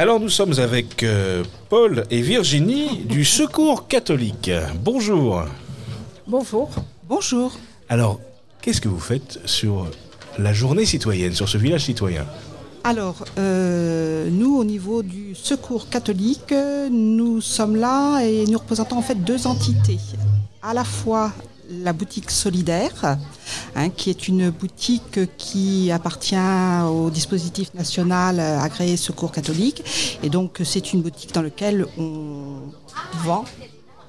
Alors nous sommes avec euh, Paul et Virginie du Secours catholique. Bonjour. Bonjour. Bonjour. Alors, qu'est-ce que vous faites sur la journée citoyenne, sur ce village citoyen? Alors, euh, nous, au niveau du Secours catholique, nous sommes là et nous représentons en fait deux entités. À la fois la boutique solidaire, hein, qui est une boutique qui appartient au dispositif national agréé Secours catholique. Et donc c'est une boutique dans laquelle on vend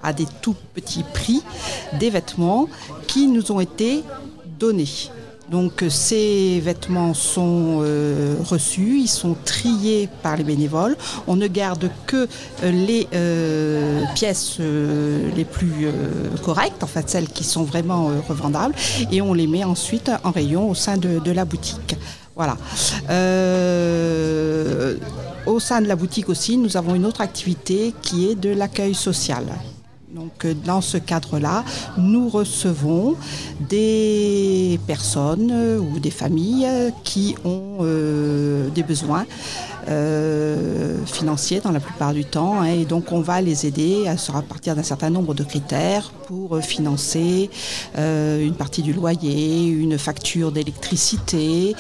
à des tout petits prix des vêtements qui nous ont été donnés. Donc ces vêtements sont euh, reçus, ils sont triés par les bénévoles. On ne garde que euh, les euh, pièces les plus correctes, en fait celles qui sont vraiment revendables, et on les met ensuite en rayon au sein de, de la boutique. Voilà. au sein de la boutique aussi, nous avons une autre activité qui est de l'accueil social. Donc euh, dans ce cadre-là, nous recevons des personnes euh, ou des familles qui ont euh, des besoins euh, financiers dans la plupart du temps. Hein, et donc on va les aider à, à partir d'un certain nombre de critères pour euh, financer euh, une partie du loyer, une facture d'électricité,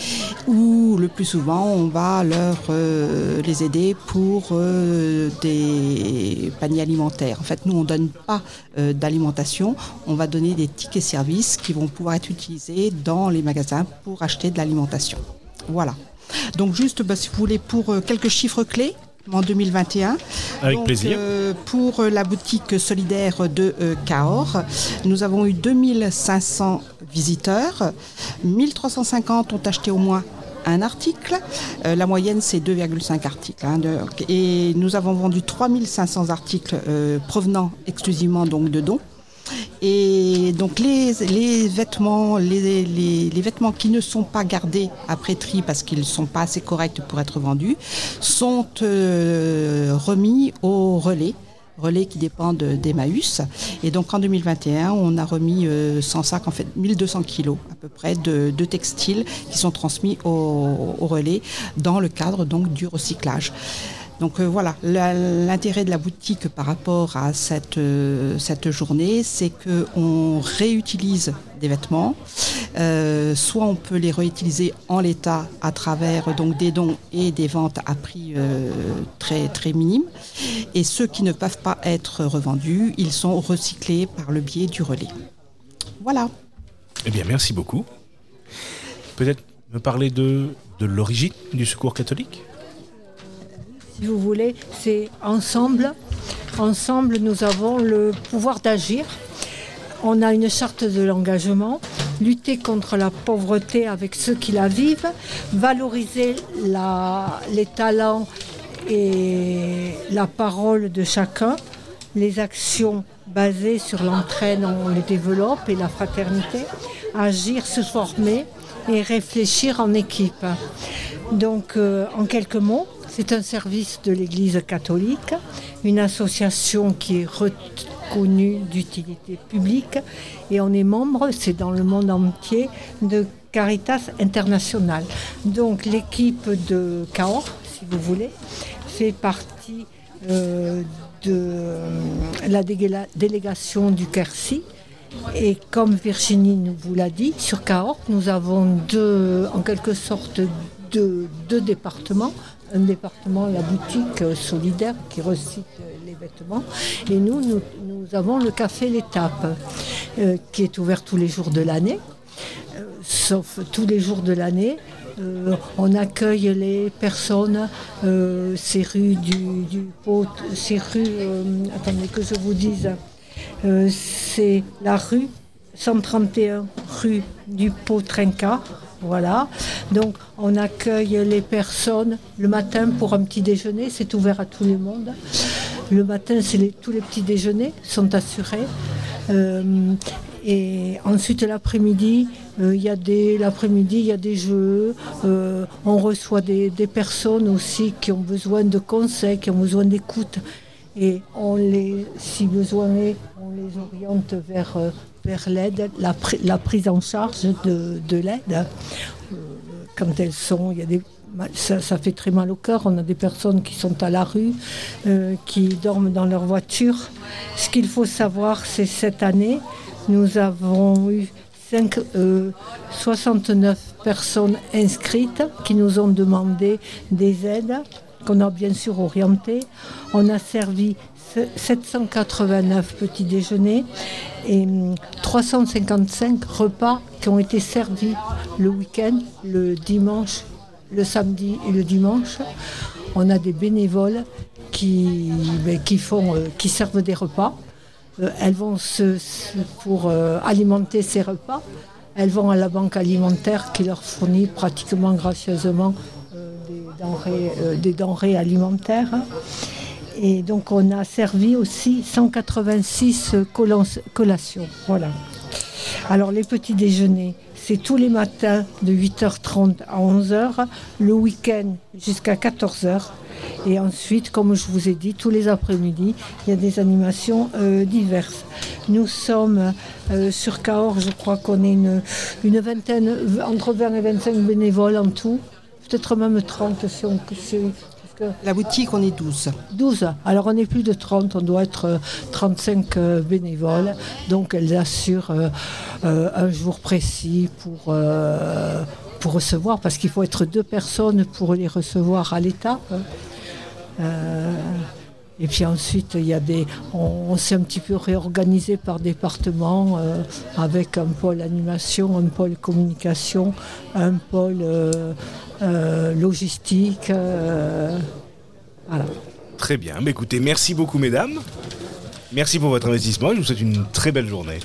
ou le plus souvent on va leur les aider pour des paniers alimentaires. En fait, nous on donne pas d'alimentation, on va donner des tickets services qui vont pouvoir être utilisés dans les magasins pour acheter de l'alimentation. Voilà. Donc juste, bah, si vous voulez, pour euh, quelques chiffres clés en 2021. Avec plaisir. Euh, pour la boutique solidaire de euh, Cahors, nous avons eu 2500 visiteurs. 1350 ont acheté au moins un article. la moyenne, c'est 2,5 articles. Hein, et nous avons vendu 3500 articles provenant exclusivement donc de dons. Et donc les, vêtements, qui ne sont pas gardés après tri parce qu'ils ne sont pas assez corrects pour être vendus, sont euh, remis au relais relais qui dépendent d'Emmaüs. Et donc en 2021, on a remis 100 euh, en fait 1200 kilos à peu près de, textiles qui sont transmis au, au, relais dans le cadre donc du recyclage. Donc euh, voilà, l'intérêt de la boutique par rapport à cette, euh, journée, c'est qu'on réutilise des vêtements. Euh, soit on peut les réutiliser en l'état à travers des dons et des ventes à prix très très minimes. Et ceux qui ne peuvent pas être revendus, ils sont recyclés par le biais du relais. Voilà. Eh bien, merci beaucoup. Peut-être me parler de l'origine du secours catholique? Si vous voulez, c'est ensemble. Ensemble, nous avons le pouvoir d'agir. On a une charte de l'engagement, lutter contre la pauvreté avec ceux qui la vivent, valoriser les talents et la parole de chacun, les actions basées sur l'entraîne, on les développe et la fraternité, agir, se former et réfléchir en équipe. Donc, euh, en quelques mots, c'est un service de l'Église catholique, une association qui est reconnue d'utilité publique et on est membre, c'est dans le monde entier, de Caritas International. Donc l'équipe de Cahors, si vous voulez, fait partie euh, de euh, la délégation du Quercy. Et comme Virginie nous vous l'a dit, sur Cahors, nous avons deux, en quelque sorte deux départements un département, la boutique euh, solidaire qui recycle les vêtements. Et nous, nous, avons le café L'étape, euh, qui est ouvert tous les jours de l'année. Euh, sauf tous les jours de l'année. on accueille les personnes, c'est rue du, Pot, c'est rue, attendez que je vous dise, c'est la rue 131 rue du Pot Trinca voilà. Donc on accueille les personnes le matin pour un petit déjeuner, c'est ouvert à tout le monde. Le matin, tous les petits déjeuners sont assurés. Euh, et ensuite l'après-midi, euh, il y a des l'après-midi, il y a des jeux. Euh, on reçoit des, personnes aussi qui ont besoin de conseils, qui ont besoin d'écoute. Et on les, si besoin est, on les oriente vers vers l'aide, la, prise en charge de, l'aide. Euh, quand elles sont, il y a des ça, ça, fait très mal au cœur. On a des personnes qui sont à la rue, euh, qui dorment dans leur voiture. Ce qu'il faut savoir, c'est cette année, nous avons eu 5, euh, 69 personnes inscrites qui nous ont demandé des aides, qu'on a bien sûr orientées. On a servi 789 petits déjeuners et 355 repas qui ont été servis le week-end, le dimanche, le samedi et le dimanche. On a des bénévoles qui, ben, euh, qui servent des repas. Euh, elles vont se, pour euh, alimenter ces repas. Elles vont à la banque alimentaire qui leur fournit pratiquement gracieusement denrées, des denrées alimentaires. Et donc on a servi aussi 186 collations. Voilà. Alors les petits déjeuners, c'est tous les matins de 8h30 à 11h, le week-end jusqu'à 14h. Et ensuite, comme je vous ai dit, tous les après-midi, il y a des animations euh, diverses. Nous sommes euh, sur Cahors, je crois qu'on est une, une, vingtaine, entre 20 et 25 bénévoles en tout, peut-être même 30 si on, la boutique, on est 12. 12. Alors on est plus de 30, on doit être 35 euh, euh, bénévoles. Donc elles assurent euh, un jour précis pour, pour recevoir, parce qu'il faut être deux personnes pour les recevoir à l'étape. Et puis ensuite, il y a des, on, s'est un petit peu réorganisé par département avec un pôle animation, un pôle communication, un pôle euh, logistique. Euh, voilà. Très bien. Mais écoutez, merci beaucoup, mesdames. Merci pour votre investissement. Je vous souhaite une très belle journée.